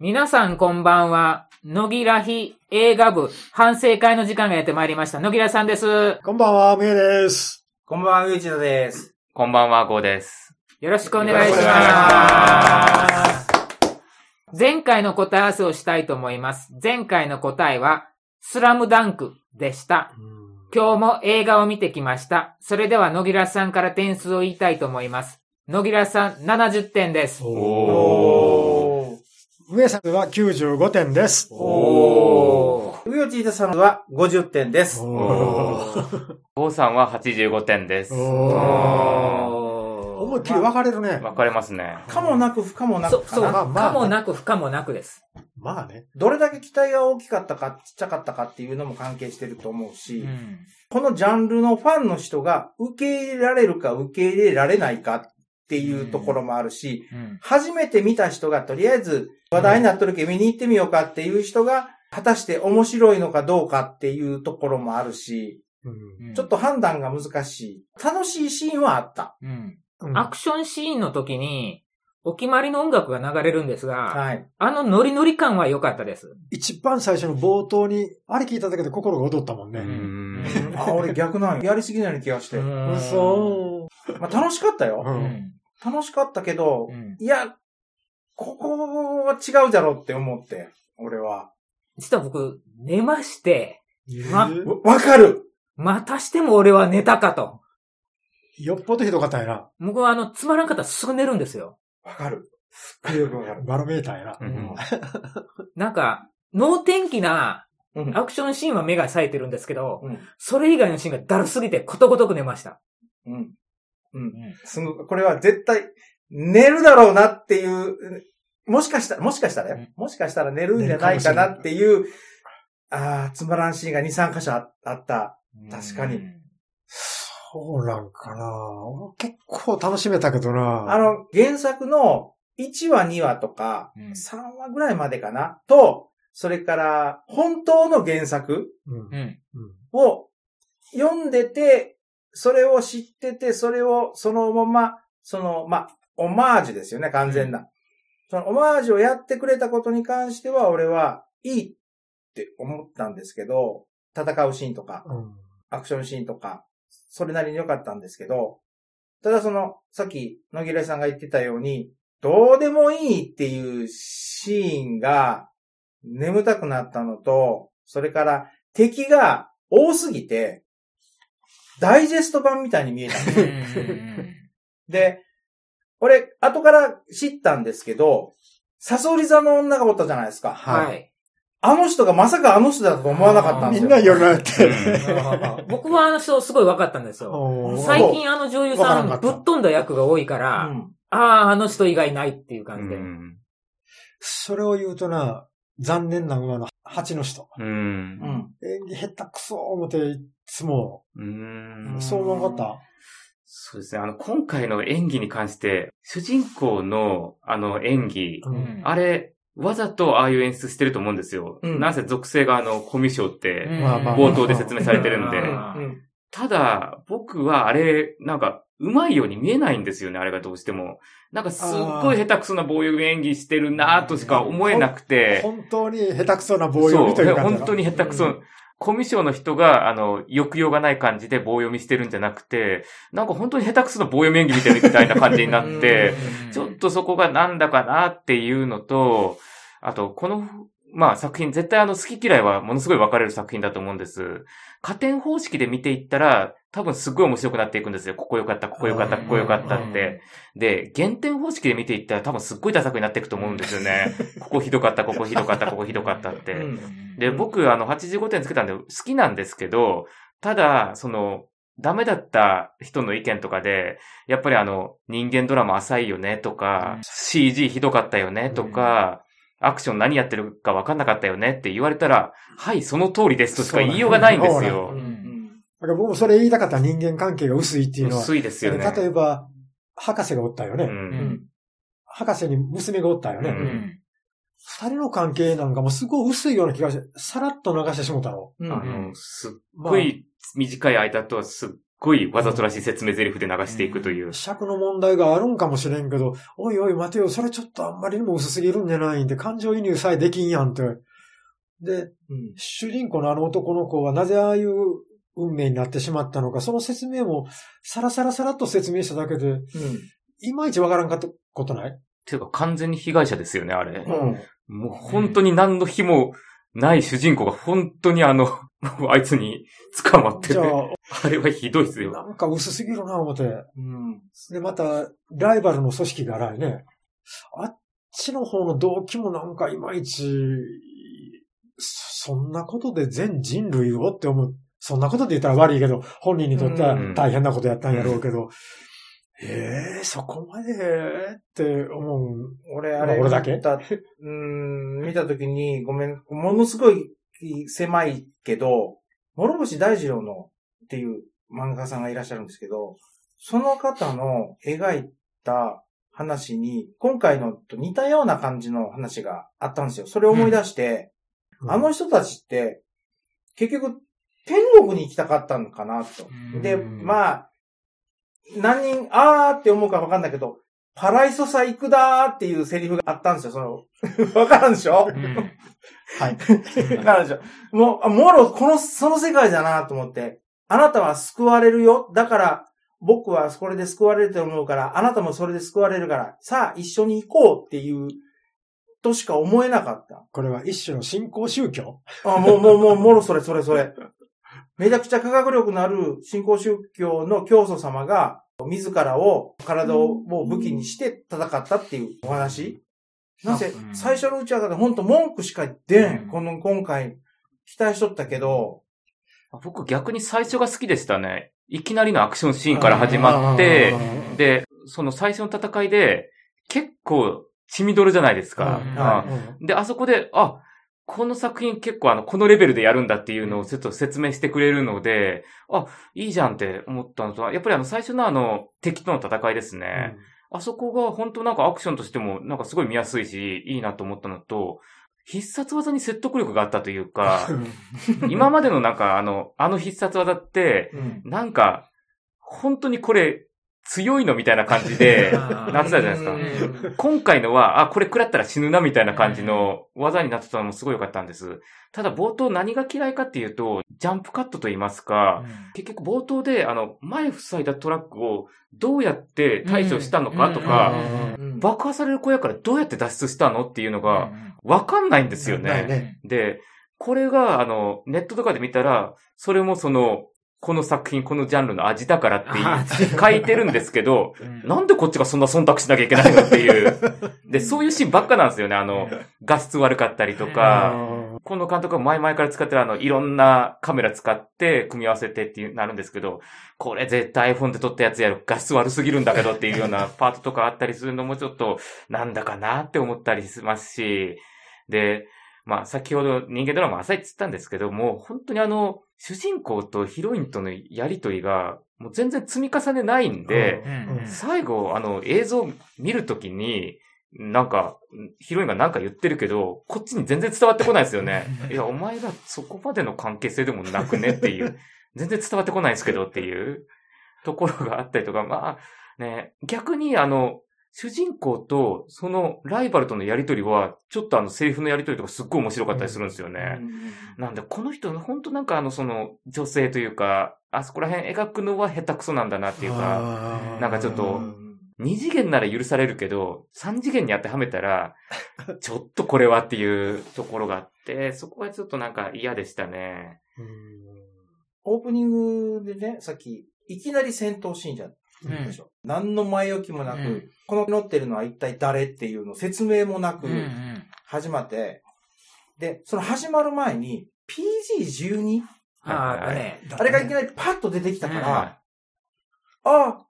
皆さんこんばんは。野木らひ映画部反省会の時間がやってまいりました。野木らさんです。こんばんは、みえです。こんばんは、ういちのです。こんばんは、ゴーです。よろしくお願いします。前回の答え合わせをしたいと思います。前回の答えは、スラムダンクでした。今日も映画を見てきました。それでは野木らさんから点数を言いたいと思います。野木らさん70点です。おみえさんは95点です。おー。うよちいたさんは50点です。おー ゴーさんは85点です。おーお思いっきり分かれるね。分かれますね。かもなく不可もなそう、そう、くかな。まあまあかもなく不可もなくです。まあね。どれだけ期待が大きかったか、ちっちゃかったかっていうのも関係してると思うし、うんこのジャンルのファンの人が受け入れられるか受け入れられないかっていうところもあるし、うん初めて見た人がとりあえず話題になっとるけど見に行ってみようかっていう人が、果たして面白いのかどうかっていうところもあるし、うんちょっと判断が難しい。楽しいシーンはあった。うんうんアクションシーンの時に、お決まりの音楽が流れるんですが、はい。あのノリノリ感は良かったです。一番最初の冒頭に、あれ聞いただけで心が踊ったもんうね。ん。あ、俺逆なんよやりすぎない気がして。うん嘘。まあ、楽しかったよ。う。うんん楽しかったけど、うんいや、ここは違うじゃろって思って、俺は。実は僕、寝まして、まえー？わわかるまたしても俺は寝たかと。よっぽどひどかったんやな。僕はあの、つまらんかったらすぐ寝るんですよ。わかる。すっごいよくわかる。バロメーターやな。うんなんか、能天気なうんアクションシーンは目が冴えてるんですけど、うんそれ以外のシーンがだるすぎてことごとく寝ました。うん。うん。すぐ、これは絶対、寝るだろうなっていう、もしかしたら、もしかしたらよ、もしかしたら寝るんじゃないかなっていう、ああ、つまらんシーンが2、3箇所ああった。確かに。うん。そうなんかな。俺結構楽しめたけどな。あ、の、原作の1話、2話とか、うん。3話ぐらいまでかな。と、それから、本当の原作うん。うん。うん。を読んでて、それを知ってて、それをそのまま、その、まあ、オマージュですよね、完全な。そのオマージュをやってくれたことに関しては、俺はいいって思ったんですけど、戦うシーンとか、うん。アクションシーンとか、それなりに良かったんですけど、ただその、さっき野木らさんが言ってたように、どうでもいいっていうシーンが眠たくなったのと、それから敵が多すぎて、ダイジェスト版みたいに見えたんですよで、俺、後から知ったんですけど、サソリ座の女がおったじゃないですか。はい。あの人がまさかあの人だと思わなかったんですよ。みんな夜なって。僕はあの人すごい分かったんですよ。最近あの女優さんぶっ飛んだ役が多いから、うんああ、あの人以外ないっていう感じで。うん。それを言うとな、残念な馬の蜂の人。うんう。ん。演技下手くそ思って、いつも、うん。そう思わなかった？そうですね。あの、今回の演技に関して、主人公の、あの、演技、ううんんあれ、わざとああいう演出してると思うんですよ。うんなぜ属性があの、コミュ障って、冒頭で説明されてるんで。ただ、僕はあれ、なんか、うまいように見えないんですよね、あれがどうしても。なんか、すっごい下手くそな棒読み演技してるなとしか思えなくて。本当に下手くそな棒読みというそう、感じ本当に下手くそうん。コミュ障の人が、あの、抑揚がない感じで棒読みしてるんじゃなくて、なんか本当に下手くそな棒読み演技みたいみたいな感じになって、ちょっとそこがなんだかなっていうのと、あと、この、まあ作品、絶対あの好き嫌いはものすごい分かれる作品だと思うんです。加点方式で見ていったら、多分すっごい面白くなっていくんですよ。ここ良かった、ここ良かった、ここ良かったって。で、減点方式で見ていったら多分すっごいダサくになっていくと思うんですよね。ここひどかった、ここひどかった、ここひどかったって。うんで、僕、あの、85点つけたんで好きなんですけど、ただ、その、ダメだった人の意見とかで、やっぱりあの、人間ドラマ浅いよねとか、うん CG ひどかったよねとか、アクション何やってるか分かんなかったよねって言われたら、はい、その通りですとしか言いようがないんですよう。んだから僕もそれ言いたかった人間関係が薄いっていうのは。薄いですよね。例えば、博士がおったよね。う。うんん。博士に娘がおったよね。ううんん。二人の関係なんかもすごい薄いような気がして、さらっと流してしもたろ。うんあうんの、すっまあごい短い間とすっごいわざとらしい説明台詞で流していくという。尺の問題があるんかもしれんけど、おいおい待てよ、それちょっとあんまりにも薄すぎるんじゃないんで、感情移入さえできんやんって。で、うん。主人公のあの男の子はなぜああいう運命になってしまったのか、その説明もさらさらさらっと説明しただけで、うん。いまいちわからんかったことない？ていうか完全に被害者ですよね、あれ。うん。もう本当に何の日もない主人公が本当にあの、あいつに捕まってて、じゃああ、れはひどいですよ。なんか薄すぎるな、思って。うん。で、また、ライバルの組織が荒いね。あっちの方の動機もなんかいまいち、そそんなことで全人類をって思う。そんなことで言ったら悪いけど、本人にとっては大変なことやったんやろうけど、ええそこまでって思う。俺、あれ、俺だけ？うん、見たときに、ごめん、ものすごい狭いけど、諸星大二郎のっていう漫画家さんがいらっしゃるんですけど、その方の描いた話に、今回のと似たような感じの話があったんですよ。それを思い出して、あの人たちって、結局、天国に行きたかったのかなと。で、うんまあ、何人、あーって思うかわかんないけど、パライソさ行くだーっていうセリフがあったんですよ、その、わからんでしょ？うん はい。わからんでしょ？もう、あもろ、この、その世界だなと思って、あなたは救われるよ。だから、僕はこれで救われると思うから、あなたもそれで救われるから、さあ一緒に行こうっていう、としか思えなかった。これは一種の信仰宗教？あ、もう、もう、もう、もろそれ、それ、それ。めちゃくちゃ科学力のある信仰宗教の教祖様が、自らを、体を武器にして戦ったっていうお話。なぜう、ん。最初のうちはだって本当文句しか出ん。うん。この、今回、期待しとったけど、僕逆に最初が好きでしたね。いきなりのアクションシーンから始まって、で、その最初の戦いで、結構血みどるじゃないですか。で、あそこで、あ、この作品結構あの、このレベルでやるんだっていうのをちょっと説明してくれるので、あ、いいじゃんって思ったのと、やっぱりあの、最初のあの、敵との戦いですね。あそこが本当なんかアクションとしてもなんかすごい見やすいし、いいなと思ったのと、必殺技に説得力があったというか、今までのなんかあの、あの必殺技って、うん。なんか、本当にこれ強いのみたいな感じで、なってたじゃないですか。うん。今回のは、あ、これ食らったら死ぬなみたいな感じの技になってたのもすごい良かったんです。ただ冒頭何が嫌いかっていうと、ジャンプカットと言いますか、結局冒頭で、あの、前塞いだトラックをどうやって対処したのかとか、うん。爆破される小屋からどうやって脱出したのっていうのが、わかんないんですよね。ね。で、これが、あの、ネットとかで見たら、それもその、この作品、このジャンルの味だからって書いてるんですけど、なんでこっちがそんな忖度しなきゃいけないのっていう。で、そういうシーンばっかなんですよね。あの、画質悪かったりとか、この監督が前々から使ってるあの、いろんなカメラ使って組み合わせてっていうなるんですけど、これ絶対 iPhone で撮ったやつやる。画質悪すぎるんだけどっていうようなパートとかあったりするのもちょっと、なんだかなって思ったりしますし、で、まあ先ほど人間ドラマ浅いって言ったんですけども、本当にあの、主人公とヒロインとのやりとりが、もう全然積み重ねないんで、うん。最後、あの、映像見るときに、なんか、ヒロインがなんか言ってるけど、こっちに全然伝わってこないですよね。いや、お前らそこまでの関係性でもなくねっていう、全然伝わってこないですけどっていうところがあったりとか、まあ、ね、逆にあの、主人公とそのライバルとのやりとりは、ちょっとあの、セリフのやりとりとかすっごい面白かったりするんですよね。なんで、この人、本当なんかあの、その、女性というか、あそこら辺描くのは下手くそなんだなっていうか、なんかちょっと二次元なら許されるけど、三次元に当てはめたら、ちょっとこれはっていうところがあって、そこはちょっとなんか嫌でしたね。オープニングでね、さっき、いきなり戦闘シーンじゃん。でしょ。何の前置きもなく、うん。この乗ってるのは一体誰っていうの説明もなくうんうん。始まって、で、その始まる前に PG12? ああ、ね。あれがいきなりパッと出てきたから、はあ、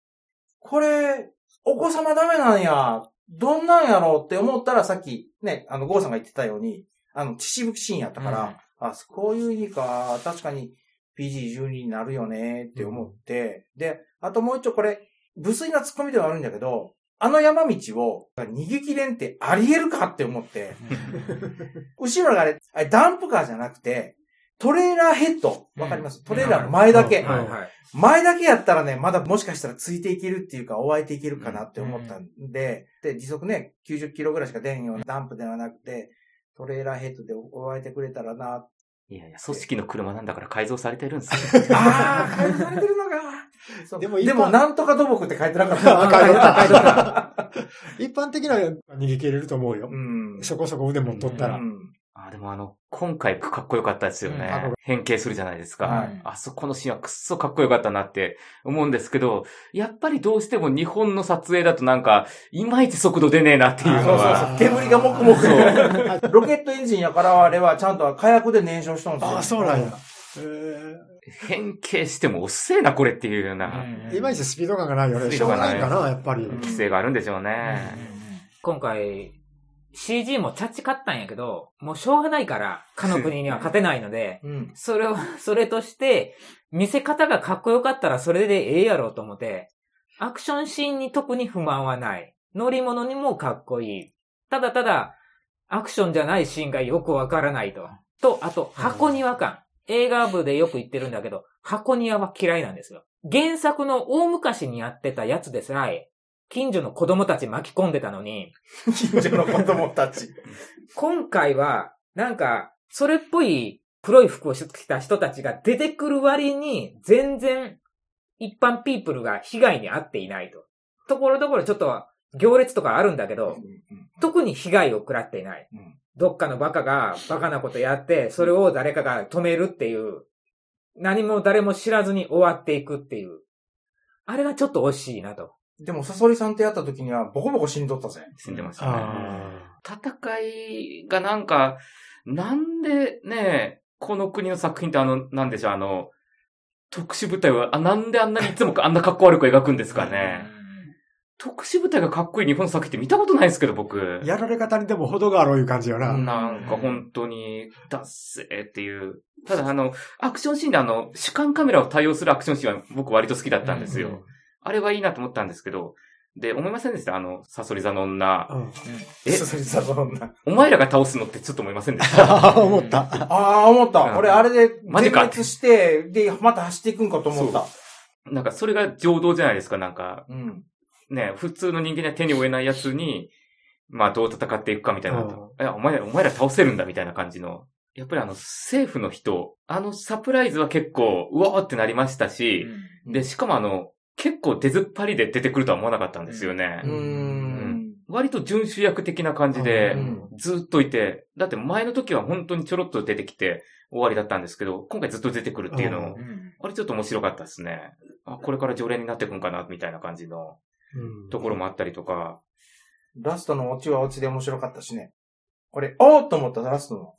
これ、お子様ダメなんや、どんなんやろうって思ったらさっきね、あの、ゴーさんが言ってたように、あの、血しぶきシーンやったから、あ、こういう意味か、確かに PG12 になるよねって思って、で、あともう一丁これ、無粋な突っ込みではあるんだけど、あの山道を逃げ切れんってあり得るかって思って、後ろがあれ、あれダンプカーじゃなくて、トレーラーヘッド。わかります、トレーラーの前だけ、うんはいはい。前だけやったらね、まだもしかしたらついていけるっていうか、追えていけるかなって思ったんで、で、時速ね、90キロぐらいしか出んようなダンプではなくて、トレーラーヘッドで追えてくれたらな。いやいや、組織の車なんだから改造されてるんですよ。ああ、改造されてるのか。でも一般でも、なんとか土木って書いてなかった。あ書いてた書いてた一般的な逃げ切れると思うよ。うん。そこそこ腕も取ったら。うんあでもあの、今回かっこよかったですようんね。変形するじゃないですか。はいあそこのシーンはくっそかっこよかったなって思うんですけど、やっぱりどうしても日本の撮影だとなんか、いまいち速度出ねえなっていうのそうそうは。そう。煙がもくもくと。ロケットエンジンやからあれはちゃんと火薬で燃焼したんですよ。ああ、そうなんや。え変形しても遅えな、これっていうようなーいまいちスピード感がないよね。スピードがないかな、やっぱり。規制があるんでしょうね。今回、CG もチャッチ勝ったんやけど、もうしょうがないから、かの国には勝てないので、うん。それを、それとして、見せ方がかっこよかったらそれでええやろうと思って、アクションシーンに特に不満はない。乗り物にもかっこいい。ただただ、アクションじゃないシーンがよくわからないと。と、あと、箱庭感。映画部でよく言ってるんだけど、箱庭は嫌いなんですよ。原作の大昔にやってたやつですらえ、近所の子供たち巻き込んでたのに、近所の子供たち。今回は、なんか、それっぽい黒い服を着た人たちが出てくる割に、全然、一般ピープルが被害に遭っていないと。ところどころちょっと、行列とかあるんだけど、特に被害を食らっていない。うんどっかのバカがバカなことやって、それを誰かが止めるっていう、何も誰も知らずに終わっていくっていう。あれがちょっと惜しいなと。でも、サソリさんとやった時には、ボコボコ死んどったぜ。死んでましたね。あ戦いがなんか、なんでね、この国の作品ってあの、なんでしょう、あの、特殊部隊は、あ、なんであんなにいつも あんな格好悪く描くんですかね。特殊部隊がかっこいい日本の作品って見たことないですけど、僕。ーやられ方にでも程があるいう感じよな。うんなんか本当に、ダッセーっていう。ただあの、アクションシーンであの、主観カメラを対応するアクションシーンは僕割と好きだったんですよ。うんあれはいいなと思ったんですけど、で、思いませんでした？あの、サソリ座の女。うん。え？サソリさんの女。お前らが倒すのってちょっと思いませんでした？思った。ああ、思った。うん俺、あれで、全マジか滅して、で、また走っていくんかと思った。なんかそれが情動じゃないですか、なんか。うん。ね、普通の人間には手に負えないやつに、まあどう戦っていくかみたいな。うんいや、お前ら、お前ら倒せるんだみたいな感じの。やっぱりあの、政府の人、あのサプライズは結構、うわーってなりましたし、で、しかもあの、結構出ずっぱりで出てくるとは思わなかったんですよね。うーん。割と準主役的な感じでう、んずっといて、だって前の時は本当にちょろっと出てきて終わりだったんですけど、今回ずっと出てくるっていうの、うあれちょっと面白かったですね。あ、これから常連になっていくんかな、みたいな感じのうんところもあったりとか、ラストのオチはオチで面白かったしね。俺、おーっと思ったラストの。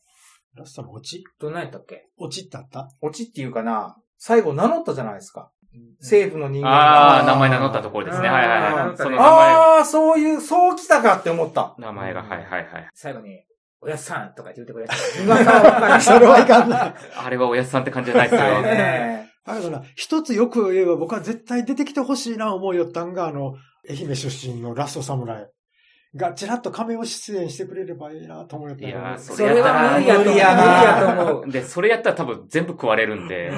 ラストのオチ？どんなんやったっけ？オチってあった？オチっていうかな、最後名乗ったじゃないですか。政府の人間あー、が。名前名乗ったところですね。はいはいはい。その名前、ああ、そういう、そう来たかって思った。名前が、はいはいはい。最後に、おやっさんとか言ってくれた。それはいかんない。あれはおやつさんって感じじゃないですよ。ねだけどな、一つよく言えば僕は絶対出てきてほしいな思いよったんが、あの、愛媛出身のラストサムライがちらっと仮面を出演してくれればいいなと思いよったいやーそれは無理やと思う。無理無理やと思う。で、それやったら多分全部食われるんで、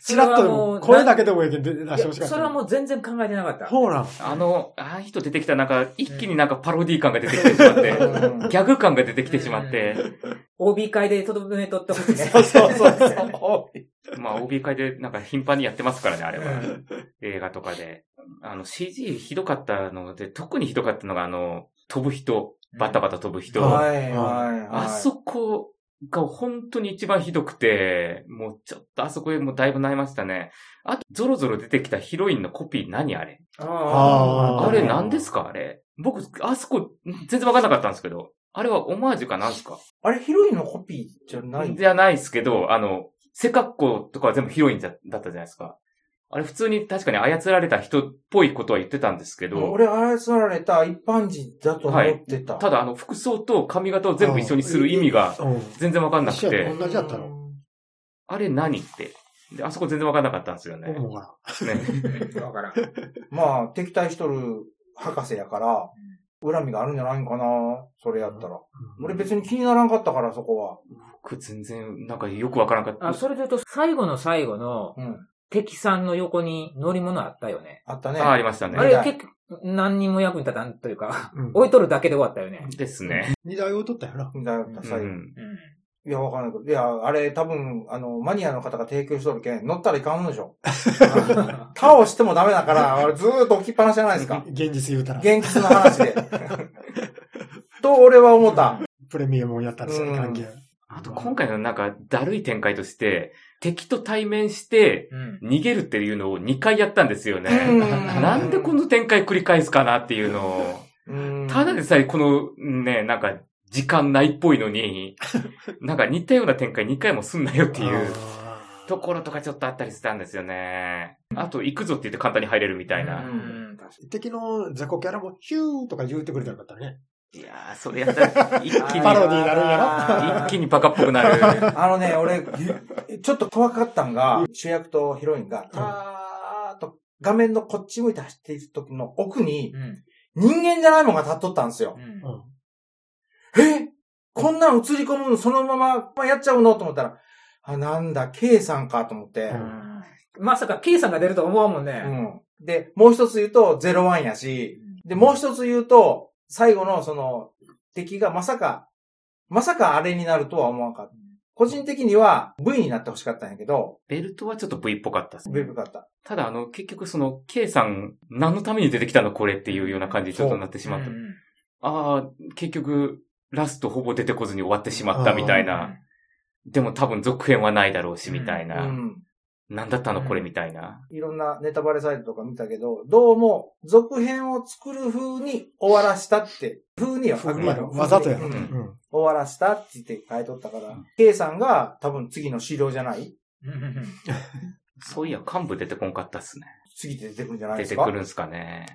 ちらっそれはもう と声だけでもいいけど出していほしかった。やそれはもう全然考えてなかった。そうなん。あの、ああいう人出てきたらなんか、一気になんかパロディ感が出てきてしまって、うんギャグ感が出てきてしまって、OB 会でとどめとってほしいね。そうそうそうそう。まあ OB 会でなんか頻繁にやってますからね、あれは。映画とかで。あの CG ひどかったので、特にひどかったのがあの、飛ぶ人、バタバタ飛ぶ人。はいはいはい。あそこが本当に一番ひどくて、もうちょっとあそこでもうだいぶ悩ましたね。あと、ゾロゾロ出てきたヒロインのコピー何あれ？あーあれ何ですか？あれ。僕、あそこ全然わかんなかったんですけど。あれはオマージュかなんですか？あれ、ヒロインのコピーじゃない？じゃないですけど、あの、背格好とかは全部ヒロインだだったじゃないですか。あれ普通に確かに操られた人っぽいことは言ってたんですけど、俺、操られた一般人だと思ってた。ただあの服装と髪型を全部一緒にする意味がうん。全然わかんなくて、同じやったのあれ何って。で、あそこ全然わかんなかったんですよね。思うかね わからん。まあ、敵対しとる博士やから、恨みがあるんじゃないんかな、それやったら。ら。俺別に気にならんかったから、そこは。僕全然、なんかよくわからなかった。あ、それで言うと、最後の最後のうん。敵さんの横に乗り物あったよね。あったね。あありましたね。あれ結局、何にも役に立たんというか、うん置いとるだけで終わったよね。ですね。二台置いとったよな。だった、う最後。ん。うん。いや、わからないけど。いや、あれ多分、あの、マニアの方が提供しとるけん、乗ったらいかんのでしょ。倒してもダメだから、あれずーっと置きっぱなしじゃないですか。現実言うたら。現実の話で。と、俺は思った。プレミアムをやったりする関係。あと今回のなんか、だるい展開として、敵と対面して、うん。逃げるっていうのを2回やったんですよね。うんなんでこの展開繰り返すかなっていうのを。うんただでさえこのね、なんか、時間ないっぽいのに、なんか似たような展開2回もすんなよっていうあところとかちょっとあったりしたんですよね。あと、行くぞって言って簡単に入れるみたいな。うんー敵の雑魚キャラもヒューとか言うてくれたらよかったね。いやー、それやったら、一気に、パロディーになるんや一気にバカっぽくなる。あのね、俺、ゆちょっと怖かったんが、主役とヒロインが、たーっと画面のこっち向いて走っている時の奥にうん。人間じゃないものが立っとったんですよう。んうん。え？こんなん映り込むのそのままやっちゃうの？と思ったら、あ、なんだ、K さんかと思って。まさか K さんが出ると思うもんうね。ん。で、もう一つ言うと、01やし、で、もう一つ言うと、最後のその、敵がまさか、まさかあれになるとは思わなかった。個人的には V になってほしかったんやけど、ベルトはちょっと V っぽかったですね。V よかった。ただ、あの、結局その、K さん、何のために出てきたのこれっていうような感じにちょっとなってしまった。うんああ、結局、ラストほぼ出てこずに終わってしまったみたいな。でも多分続編はないだろうし、みたいな。うん。何だったのこれみたいな。いろんなネタバレサイトとか見たけど、どうも続編を作る風に終わらしたって、風にはあくまでも。わざとや。うん。うん。終わらしたって言って書いとったから、K さんが多分次の資料じゃない？うんそういや、幹部出てこんかったっすね。次で出てくるんじゃないですか？出てくるんすかね。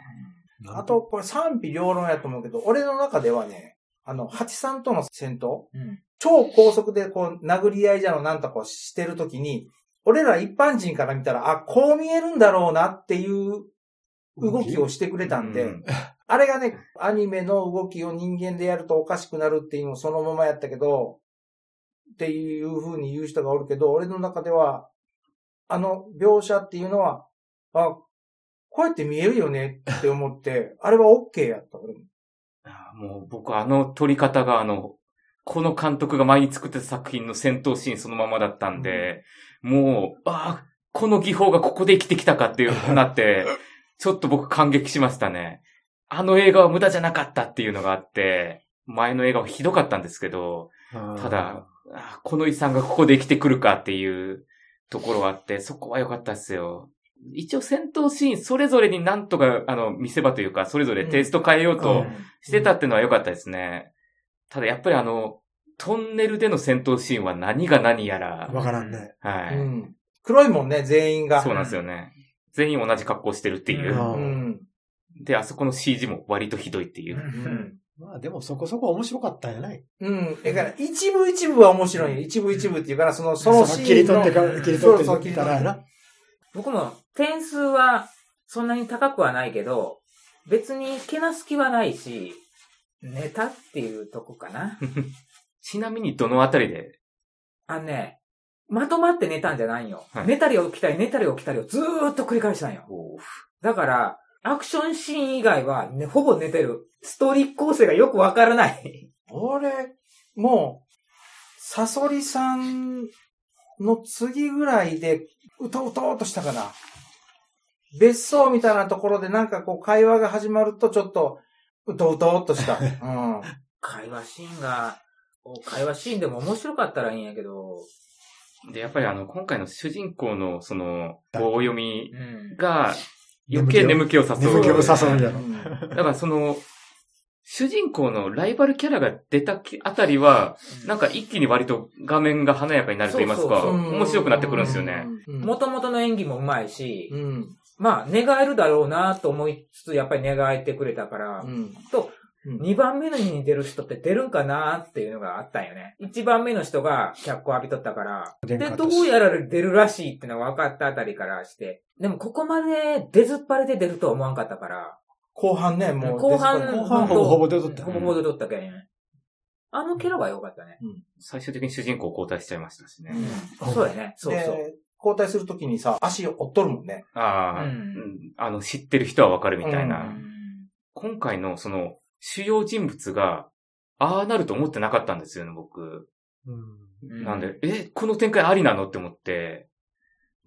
あと、これ賛否両論やと思うけど、俺の中ではね、あの、八さんとの戦闘、うん。超高速でこう、殴り合いじゃのなんとかしてるときに、俺ら一般人から見たら、あ、こう見えるんだろうなっていう動きをしてくれたんで、うん。あれがね、アニメの動きを人間でやるとおかしくなるっていうのをそのままやったけど、っていう風に言う人がおるけど、俺の中では、あの描写っていうのは、あ、こうやって見えるよねって思って、あれは OK やった、俺も。あもう僕あの撮り方があの、この監督が前に作ってた作品の戦闘シーンそのままだったんで、もう、ああ、この技法がここで生きてきたかっていうなって、ちょっと僕感激しましたね。あの映画は無駄じゃなかったっていうのがあって、前の映画はひどかったんですけど、ただ、あこの遺産がここで生きてくるかっていうところがあって、そこは良かったですよ。一応戦闘シーンそれぞれになんとか、あの、見せ場というか、それぞれテイスト変えようとしてたっていうのは良かったですね。ただやっぱりあの、トンネルでの戦闘シーンは何が何やら、わからんね。はい、うん。黒いもんね、全員が。そうなんですよね。全員同じ格好してるっていうう。んうん。で、あそこの CG も割とひどいっていうう。ん。まあでもそこそこ面白かったんやない。うん。だから、一部一部は面白いよ。一部一部っていうから、その、そのシーンの。切り取ってか、切りそう取そう切り取ってってたらやな。僕も点数はそんなに高くはないけど、別にけなす気はないし、ネタっていうとこかな。ちなみにどのあたりで、あのね、まとまって寝たんじゃないよ。はい寝たり起きたり寝たり起きたりをずーっと繰り返したんよ。だから、アクションシーン以外は、ね、ほぼ寝てる。ストーリー構成がよくわからない。俺、もう、サソリさんの次ぐらいで、うとうとうとしたかな。別荘みたいなところでなんかこう会話が始まるとちょっと、うとうとうとした。うん。会話シーンが、会話シーンでも面白かったらいいんやけど、で、やっぱりあの、今回の主人公のその、棒読みうん。が余計眠気を誘う。眠気を誘うんやろ。うんだからその、主人公のライバルキャラが出たあたりは、なんか一気に割と画面が華やかになると言いますか、面白くなってくるんですよね。うん。元々の演技も上手いし、うん。まあ、願えるだろうなと思いつつ、やっぱり願えてくれたから、うん。と、うん2番目の日に出る人って出るんかなっていうのがあったんよね。1番目の人が脚光浴びとったから、で、どうやら出るらしいってのが分かったあたりからして、でもここまで出ずっぱりで出るとは思わんかったから、後半ね、もう。後半、後半ほぼほぼ出とったよほぼほぼ出とったけん。ああのキャラは良かったね。最終的に主人公交代しちゃいましたしね。そうだね。そうそう。で、交代するときにさ、足を折っとるもんね。ああ、うんうんあの、知ってる人はわかるみたいな。うん今回のその、主要人物が、ああなると思ってなかったんですよね、僕。うん。うんなんで、え、この展開ありなの？って思って。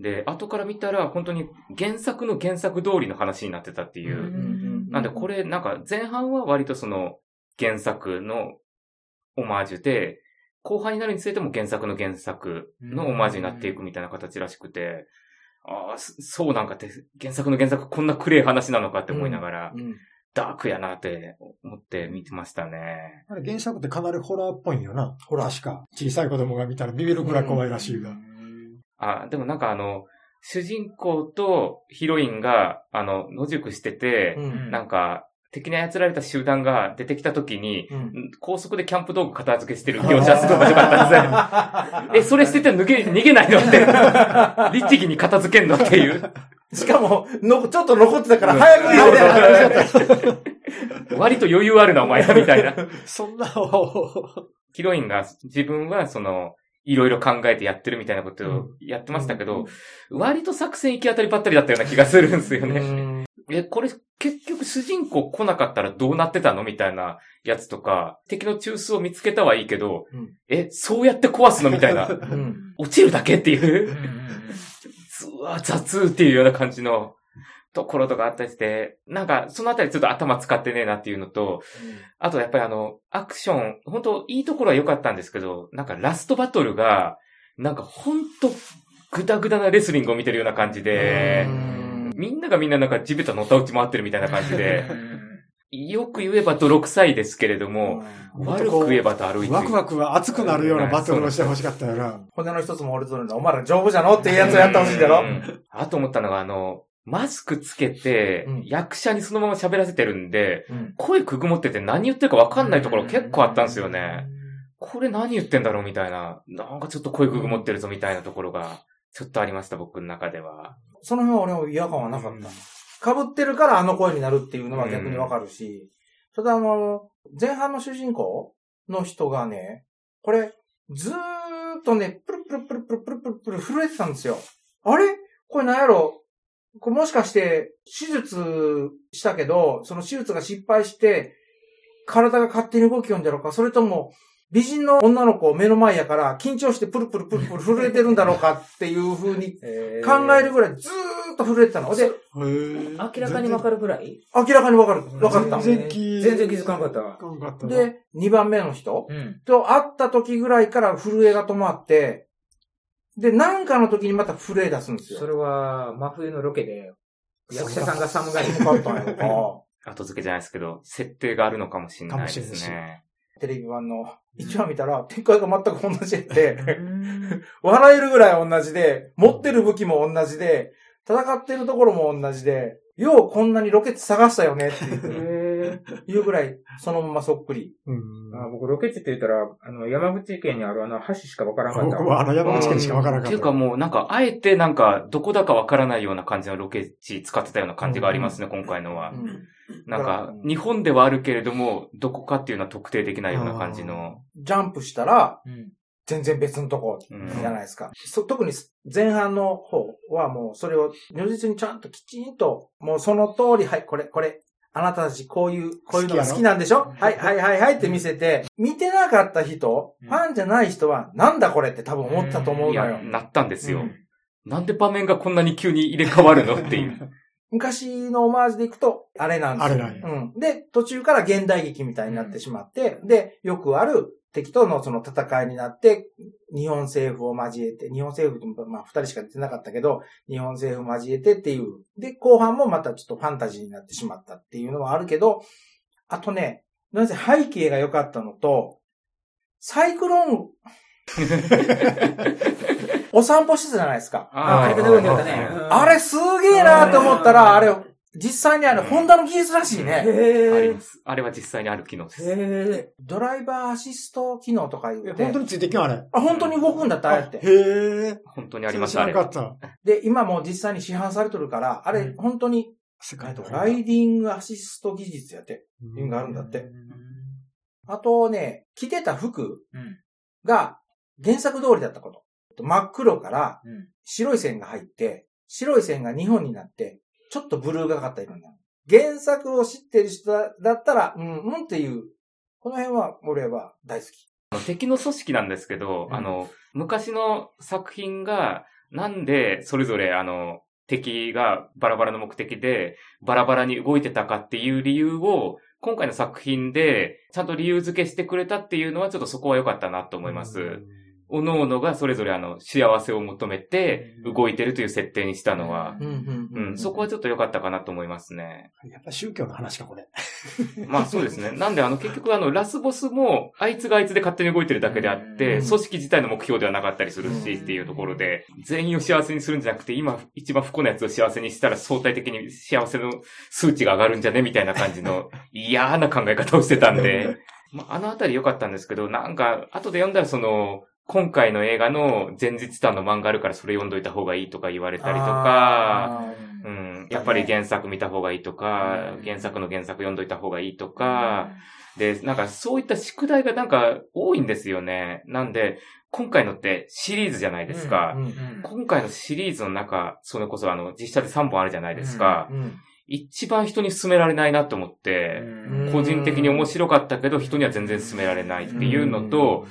で、後から見たら、本当に原作の原作通りの話になってたっていう。うんなんで、これ、なんか、前半は割とその、原作のオマージュで、後半になるにつれても原作の原作のオマージュになっていくみたいな形らしくて、ああ、そそうなんかって、原作の原作こんなクレイ話なのかって思いながら、うんダークやなって思って見てましたね。あれ原作ってかなりホラーっぽいんよな。ホラー確か。小さい子供が見たらビビるくらい怖いらしいが。あ、でもなんかあの、主人公とヒロインが、あの、野宿してて、うんなんか、敵に操られた集団が出てきた時に、うん高速でキャンプ道具片付けしてる描写すごい面白かったんですね。え、それ捨てて逃げ、逃げないのって。律儀に片付けんのっていう。しかも、の、ちょっと残ってたから早く言お。割と余裕あるな、お前ら、みたいな。そんな、ヒロインが自分はその、いろいろ考えてやってるみたいなことをやってましたけど、割と作戦行き当たりばったりだったような気がするんですよね。え、これ結局主人公来なかったらどうなってたのみたいなやつとか、敵の中枢を見つけたはいいけど、うん。え、そうやって壊すのみたいな。うん。落ちるだけっていうう。んうんうわ、雑っていうような感じのところとかあったりして、なんかそのあたりちょっと頭使ってねえなっていうのと、あとやっぱりあの、アクション、本当いいところは良かったんですけど、なんかラストバトルが、なんか本当グダグダなレスリングを見てるような感じで、みんながみんななんか地べたのた打ち回ってるみたいな感じで、よく言えば泥臭いですけれども、悪く言えばだるいというワクワクは熱くなるようなバトルをしてほしかったよな。骨の一つも折れとるんだ。お前ら丈夫じゃのっていうやつをやってほしいんだろうんあと思ったのが、あの、マスクつけてうん、役者にそのまま喋らせてるんで、うん声くぐもってて何言ってるかわかんないところ結構あったんですよね。これ何言ってんだろうみたいな。なんかちょっと声くぐもってるぞみたいなところが、ちょっとありました、僕の中では。その辺は俺も違和感はなかった。被ってるからあの声になるっていうのは逆にわかるし、ただあの、前半の主人公の人がね、これ、ずーっとね、プルプルプルプルプルプルプル震えてたんですよ。あれ？これなんやろ？これもしかして、手術したけど、その手術が失敗して、体が勝手に動きよんじゃろうかそれとも、美人の女の子目の前やから、緊張してプルプルプルプル震えてるんだろうかっていう風に考えるぐらいずーっと震えてたの。で、明らかにわかるぐらい？明らかにわかる。わかった。全然気全然気づかなかったわ。かんかったな、で、2番目の人うん。と会った時ぐらいから震えが止まって、で、なんかの時にまた震え出すんですよ。それは、真冬のロケで、役者さんが寒がりにかったんやろか。後付けじゃないですけど、設定があるのかもしれないでかもしれすね。テレビ版の。一話見たら、展開が全く同じやって、うん。笑えるぐらい同じで、持ってる武器も同じで、戦ってるところも同じで、ようこんなにロケット探したよねっていう。ぐらい、そのままそっくり。うん。あ僕、ロケッチって言ったら、あの、山口県にあるあの橋しかわからんかった。僕はあの山口県しかわからなかった。っていうかもうなんか、あえてなんか、どこだかわからないような感じのロケ地使ってたような感じがありますね、今回のは。なんか、日本ではあるけれども、どこかっていうのは特定できないような感じの。ジャンプしたら、うん。全然別のとこうんじゃないですか。そ特に前半の方はもうそれを如実にちゃんときちんと、もうその通り、はい、これ、これ、あなたたちこういう、こういうのが好きなんでしょ？はい、はい、はい、はいって見せて、見てなかった人、うんファンじゃない人は、なんだこれって多分思ったと思ういや、のよ。なったんですよ。うんなんで場面がこんなに急に入れ替わるの？っていう。昔のオマージュでいくと、あれなんですよ。あれなんやうん。で、途中から現代劇みたいになってしまって、で、よくある敵とのその戦いになって、日本政府を交えて、日本政府まあ二人しか出てなかったけど、日本政府を交えてっていう。で、後半もまたちょっとファンタジーになってしまったっていうのはあるけど、あとね、なぜ背景が良かったのと、サイクロン、お散歩してたじゃないですか。あ、れすげえなって思ったら、あれ、実際にあれ、ホンダの技術らしいね。ありへます。あれは実際にある機能です。へドライバーアシスト機能とか言ってえ本当、についてきんあれ？あ、本当に動くんだって、あれって。へえ。本当にありました、あれ。かった。で、今もう実際に市販されてるから、あれうん、本当に、世界とライディングアシスト技術やって、いうのがあるんだって。あとね、着てた服うん。が原作通りだったこと。真っ黒からうん。白い線が入って、白い線が2本になって、ちょっとブルーがかった色になる。原作を知ってる人だだったら、うん、うんっていう、この辺は俺は大好き。敵の組織なんですけど、うんあの、昔の作品が、なんでそれぞれあの、敵がバラバラの目的で、バラバラに動いてたかっていう理由を、今回の作品で、ちゃんと理由付けしてくれたっていうのは、ちょっとそこは良かったなと思います。おのおのがそれぞれあの、幸せを求めて動いてるという設定にしたのは、んうん、そこはちょっと良かったかなと思いますね。やっぱ宗教の話か、これ。まあそうですね。なんであの結局あのラスボスもあいつがあいつで勝手に動いてるだけであって、うん。組織自体の目標ではなかったりするしうんっていうところで、全員を幸せにするんじゃなくて、今一番不幸なやつを幸せにしたら相対的に幸せの数値が上がるんじゃねみたいな感じの 嫌な考え方をしてたんで、まああのあたり良かったんですけど、なんか後で読んだらその、今回の映画の前日譚の漫画あるからそれ読んどいた方がいいとか言われたりとか、うん、やっぱり原作見た方がいいとか、うん。原作の原作読んどいた方がいいとか、で、なんかそういった宿題がなんか多いんですよね。なんで、今回のってシリーズじゃないですか。うんうん今回のシリーズの中、それこそあの、実写で3本あるじゃないですか。うん一番人に勧められないなと思って、うん。個人的に面白かったけど、人には全然勧められないっていうのと、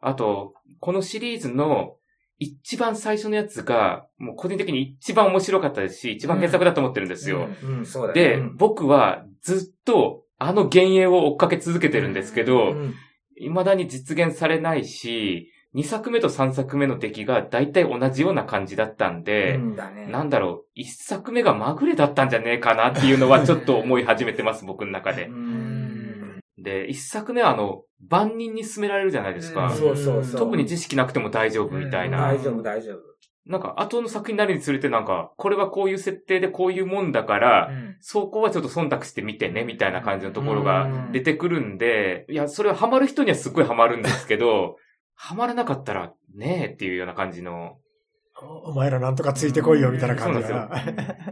あと、このシリーズの一番最初のやつが、もう個人的に一番面白かったですし、一番原作だと思ってるんですよ。うんそうだで、ね。うん僕はずっとあの幻影を追っかけ続けてるんですけど、うん未だに実現されないし、2作目と3作目の出来が大体同じような感じだったんで、うんだね。なんだろう、1作目がまぐれだったんじゃねえかなっていうのはちょっと思い始めてます、僕の中でう。ん。で、1作目はあの、万人に勧められるじゃないですか。うんそうそうそう。特に知識なくても大丈夫みたいな。大丈夫、大丈夫。なんか、後の作品になるにつれてなんか、これはこういう設定でこういうもんだから、うんそこはちょっと忖度してみてね、みたいな感じのところが出てくるんで、いや、それはハマる人にはすっごいハマるんですけど、ハマらなかったら、ねえっていうような感じの、お前らなんとかついてこいよ、みたいな感じそうが。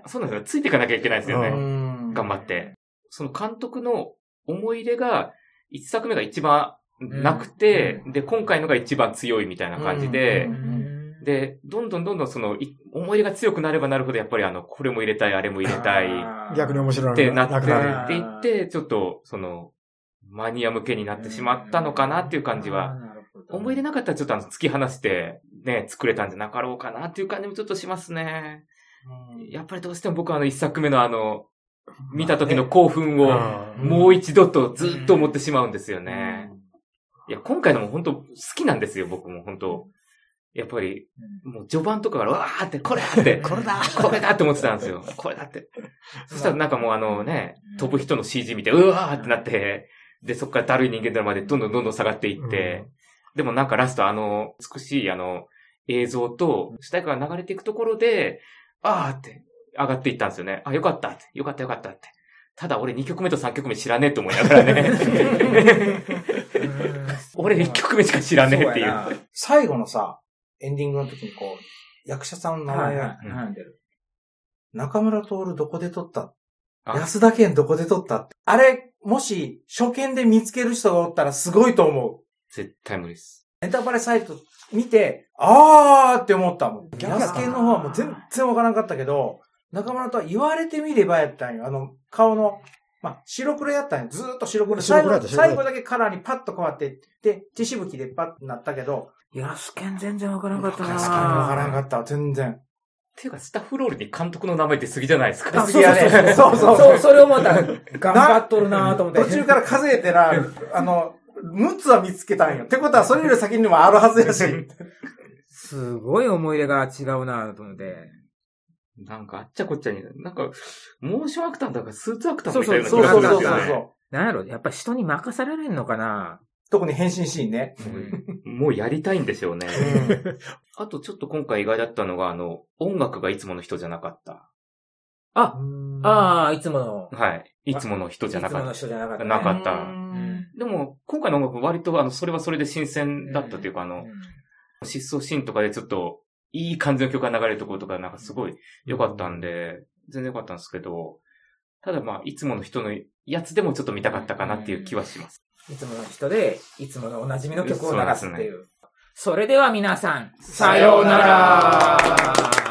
そうなんですよ。ついていかなきゃいけないですよね。うん頑張って。その監督の思い入れが、一作目が一番なくて、で、今回のが一番強いみたいな感じで、うん。で、どんどんどんどんその、い思い入れが強くなればなるほど、やっぱりあの、これも入れたい、あれも入れたい、逆に面白いってなって。いって、ちょっと、その、マニア向けになってしまったのかなっていう感じは、思い入れなかったらちょっとあの、突き放して、ね、作れたんじゃなかろうかなっていう感じもちょっとしますね。やっぱりどうしても僕はあの、一作目のあの、見た時の興奮を、うん。もう一度とずっと思ってしまうんですよね。いや、今回のも本当好きなんですよ、僕も本当。やっぱり、もう序盤とかから、わーって、これだって、これだ。これだって思ってたんですよ。これだって。そしたらなんかもうあのね、飛ぶ人の CG 見て、うわーってなって、で、そこからだるい人間ドラマでどんどんどんどん下がっていって、でもなんかラストあの、美しいあの、映像と、主題歌が流れていくところで、あーって上がっていったんですよね。あ、よかったって。よかったよかったって。ただ俺2曲目と3曲目知らねえと思いながらね。俺1曲目しか知らねえっていう。最後のさ、エンディングの時にこう、役者さんの名前が、はい出る。中村徹どこで撮った？あ安田健どこで撮った？ってあれ、もし初見で見つける人がおったらすごいと思う。絶対無理です。ネタバレサイト見て、あーって思ったもん。安健の方はもう全然わからんかったけど、中村とは言われてみればやったんよ。あの、顔の、まあ、白黒やったんよ。ずーっと白黒。最後最後だけカラーにパッと変わって、で、血しぶきでパッとなったけど、安健全然わからんかったな確かにわからんかったわ、全然。っていうか、スタッフロールに監督の名前って過ぎじゃないですか？あそうそうそう。そうそうそれ思った。頑張っとるなと思って。途中から数えてな、あの、6つは見つけたんよ。ってことは、それより先にもあるはずやし。すごい思い入れが違うなと思って。なんかあっちゃこっちゃに、なんか、モーションアクターだからスーツアクターみたいなそうそうそうそう気がするんですよね。そう。なんやろ、やっぱ人に任されるのかな特に変身シーンね。もうやりたいんでしょうね。あとちょっと今回意外だったのが、あの、音楽がいつもの人じゃなかった。あ、ああ、いつもの。はい。いつもの人じゃなかったいつもの人じゃなかった、ね。なかったうんた。でも、今回の音楽割と、あの、それはそれで新鮮だったというか、あの、失踪シーンとかでちょっと、いい感じの曲が流れるところとか、なんかすごい良かったんで、全然良かったんですけど、ただまあ、いつもの人のやつでもちょっと見たかったかなっていう気はします。いつもの人で、いつものおなじみの曲を流すってそうでいう。それでは皆さん、さようなら